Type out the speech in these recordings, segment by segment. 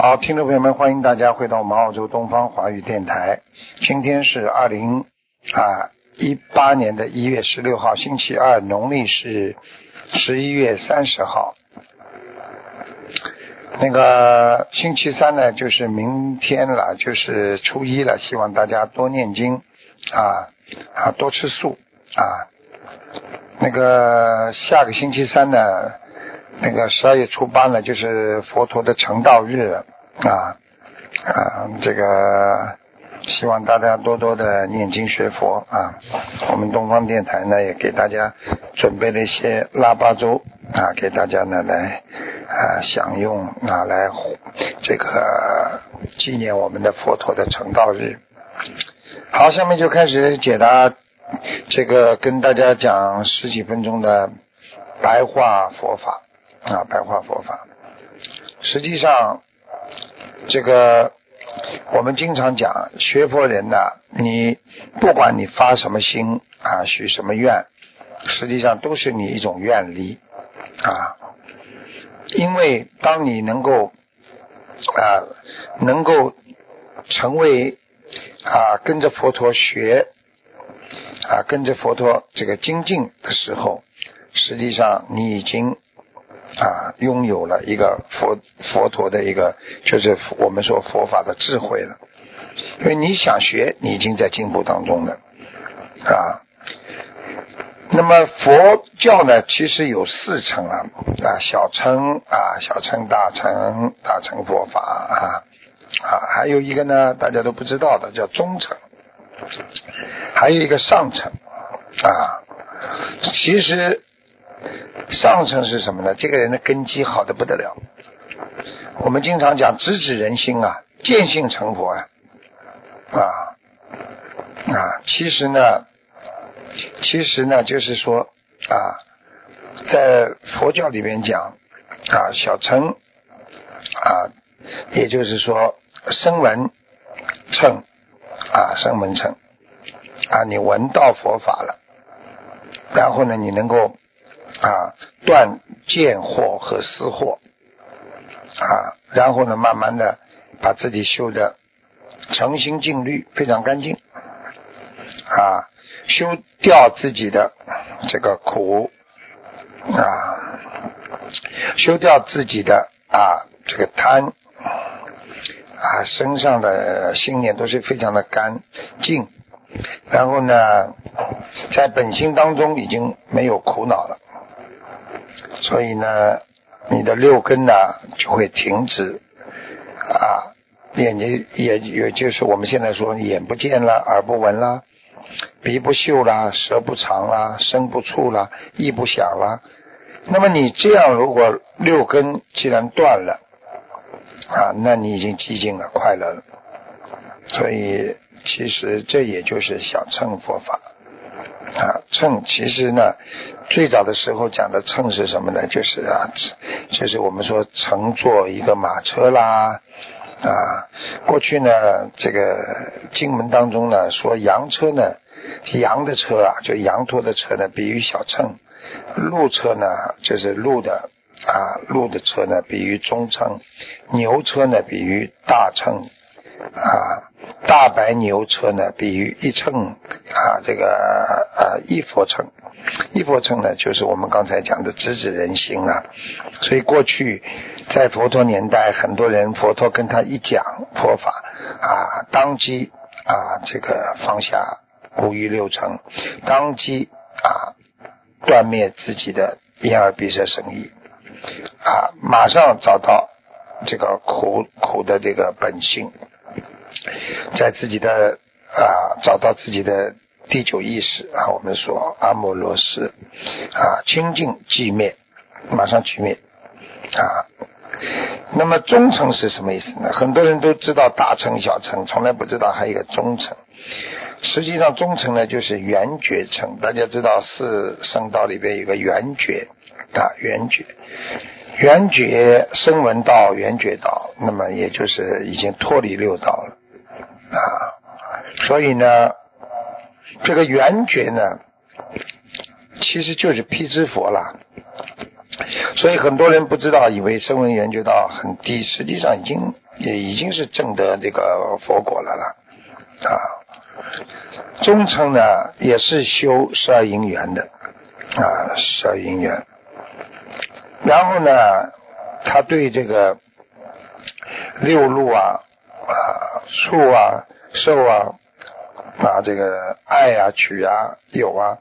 好，听众朋友们，欢迎大家回到我们澳洲东方华语电台。今天是二零啊一八年的一月十六号，星期二，农历是十一月三十号。那个星期三呢，就是明天了，就是初一了。希望大家多念经啊啊，多吃素啊。那个下个星期三呢？那个十二月初八呢，就是佛陀的成道日啊啊，这个希望大家多多的念经学佛啊。我们东方电台呢也给大家准备了一些腊八粥啊，给大家呢来啊享用啊，来这个纪念我们的佛陀的成道日。好，下面就开始解答这个跟大家讲十几分钟的白话佛法。啊，白话佛法，实际上，这个我们经常讲，学佛人呢，你不管你发什么心啊，许什么愿，实际上都是你一种愿力啊。因为当你能够啊，能够成为啊，跟着佛陀学啊，跟着佛陀这个精进的时候，实际上你已经。啊，拥有了一个佛佛陀的一个，就是我们说佛法的智慧了。因为你想学，你已经在进步当中了，啊。那么佛教呢，其实有四层啊，啊，小乘啊，小乘、大乘、大乘佛法啊，啊，还有一个呢，大家都不知道的叫中层，还有一个上层啊，其实。上层是什么呢？这个人的根基好的不得了。我们经常讲直指人心啊，见性成佛啊，啊啊，其实呢，其实呢，就是说啊，在佛教里面讲啊，小乘啊，也就是说声闻乘啊，声闻乘啊，你闻到佛法了，然后呢，你能够。啊，断见惑和思惑啊，然后呢，慢慢的把自己修的诚心净虑，非常干净啊，修掉自己的这个苦啊，修掉自己的啊这个贪啊，身上的信念都是非常的干净，然后呢，在本心当中已经没有苦恼了。所以呢，你的六根呢就会停止啊，眼睛也也就是我们现在说眼不见了，耳不闻了，鼻不嗅了，舌不尝了，身不触了，意不想了。那么你这样，如果六根既然断了啊，那你已经寂静了，快乐了。所以其实这也就是小乘佛法。啊，秤其实呢，最早的时候讲的秤是什么呢？就是啊，就是我们说乘坐一个马车啦，啊，过去呢，这个经文当中呢说羊车呢，羊的车啊，就羊驼的车呢，比喻小秤；鹿车呢，就是鹿的啊，鹿的车呢，比喻中乘；牛车呢，比喻大秤。啊，大白牛车呢，比喻一乘啊，这个啊一佛乘，一佛乘呢，就是我们刚才讲的直指人心啊。所以过去在佛陀年代，很多人佛陀跟他一讲佛法啊，当即啊这个放下五欲六尘，当即啊断灭自己的眼耳鼻舌身意啊，马上找到这个苦苦的这个本性。在自己的啊，找到自己的第九意识啊，我们说阿摩罗斯啊，清净寂灭马上取灭啊。那么中层是什么意思呢？很多人都知道大乘小乘，从来不知道还有一个中层。实际上中层呢就是圆觉层，大家知道四圣道里边有个圆觉啊，圆觉，圆觉声闻道、圆觉道，那么也就是已经脱离六道了啊。所以呢，这个圆觉呢，其实就是辟支佛了。所以很多人不知道，以为声闻缘觉道很低，实际上已经也已经是证得这个佛果了了啊。中层呢也是修十二因缘的啊，十二因缘。然后呢，他对这个六路啊啊、处啊、兽啊啊这个爱啊、取啊、有啊，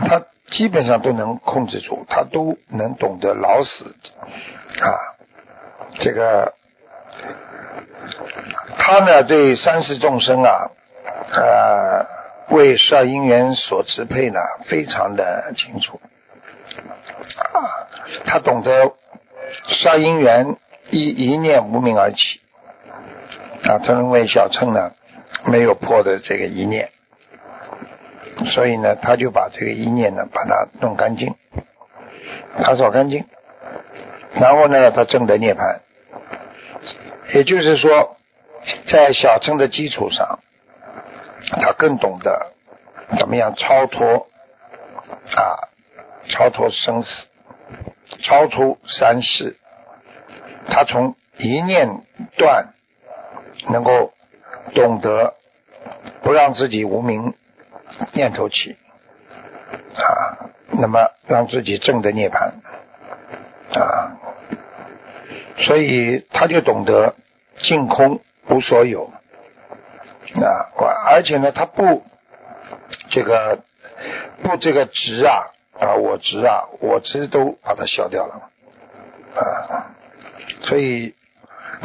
他。基本上都能控制住，他都能懂得老死啊。这个他呢，对三世众生啊，呃，为十二因缘所支配呢，非常的清楚啊。他懂得十二因缘一一念无名而起啊，他认为小乘呢没有破的这个一念。所以呢，他就把这个一念呢，把它弄干净，打扫干净，然后呢，他证得涅槃。也就是说，在小乘的基础上，他更懂得怎么样超脱啊，超脱生死，超出三世。他从一念断，能够懂得不让自己无名。念头起啊，那么让自己正的涅槃啊，所以他就懂得净空无所有啊，而且呢，他不这个不这个执啊啊，我执啊，我执都把它消掉了啊，所以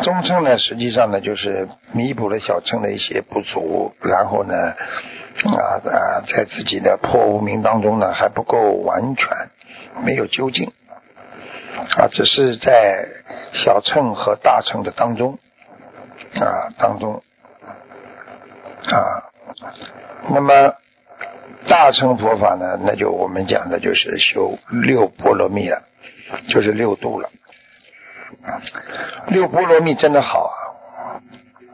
中称呢，实际上呢，就是弥补了小乘的一些不足，然后呢。啊啊，在自己的破无明当中呢，还不够完全，没有究竟啊，只是在小乘和大乘的当中啊当中啊，那么大乘佛法呢，那就我们讲的就是修六波罗蜜了，就是六度了。六波罗蜜真的好啊，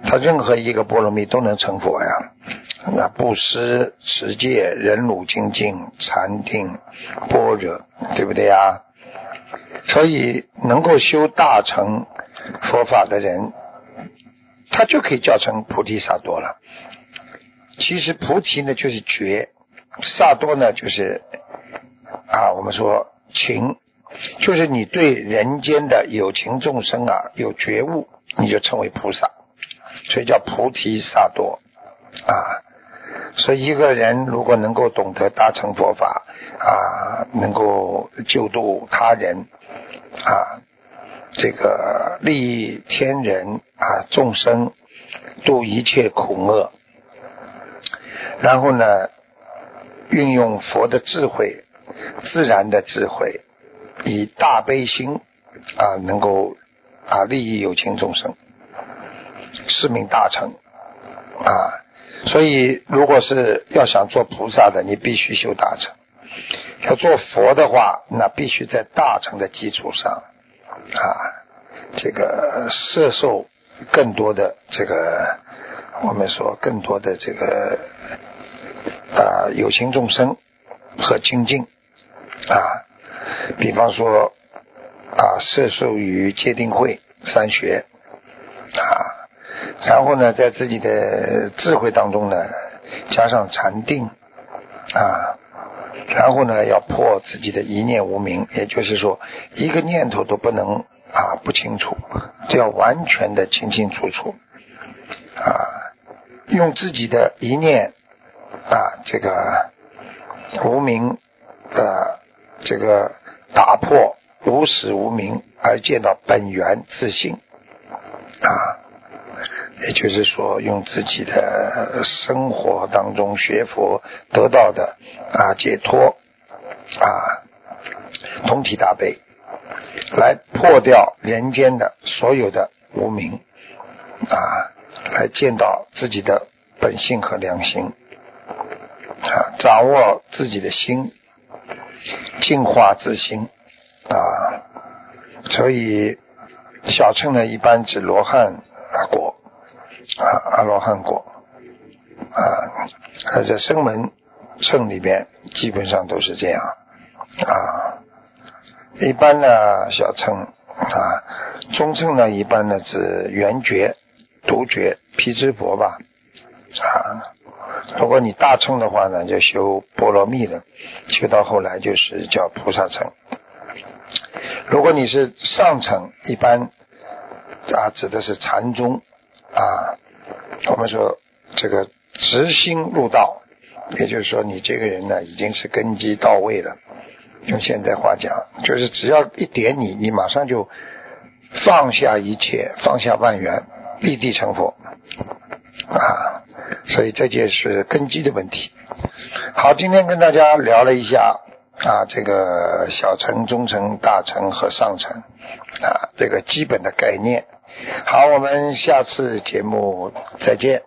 他任何一个波罗蜜都能成佛呀。那布施、持戒、忍辱、精进、禅定、般若，对不对呀？所以能够修大乘佛法的人，他就可以叫成菩提萨多了。其实菩提呢就是觉，萨多呢就是啊，我们说情，就是你对人间的有情众生啊有觉悟，你就称为菩萨，所以叫菩提萨多啊。所以，一个人如果能够懂得大乘佛法啊，能够救度他人啊，这个利益天人啊众生，度一切苦厄，然后呢，运用佛的智慧、自然的智慧，以大悲心啊，能够啊利益有情众生，是名大乘啊。所以，如果是要想做菩萨的，你必须修大乘；要做佛的话，那必须在大乘的基础上啊，这个摄受更多的这个我们说更多的这个啊有情众生和清净啊，比方说啊摄受于戒定慧三学啊。然后呢，在自己的智慧当中呢，加上禅定啊，然后呢，要破自己的一念无明，也就是说，一个念头都不能啊不清楚，就要完全的清清楚楚啊，用自己的一念啊这个无明的这个打破无始无明，而见到本源自信啊。也就是说，用自己的生活当中学佛得到的啊解脱啊，同体大悲，来破掉人间的所有的无明啊，来见到自己的本性和良心啊，掌握自己的心，净化自心啊，所以小乘呢一般指罗汉果啊，阿罗汉果啊，而在声闻乘里边基本上都是这样啊。一般呢，小乘啊，中乘呢，一般呢指圆觉、独觉、毗支佛吧。啊。如果你大乘的话呢，就修波罗蜜的，修到后来就是叫菩萨乘。如果你是上乘，一般啊指的是禅宗啊。我们说这个直心入道，也就是说你这个人呢已经是根基到位了。用现代话讲，就是只要一点你，你马上就放下一切，放下万缘，立地成佛啊！所以这就是根基的问题。好，今天跟大家聊了一下啊，这个小乘、中乘、大乘和上乘啊，这个基本的概念。好，我们下次节目再见。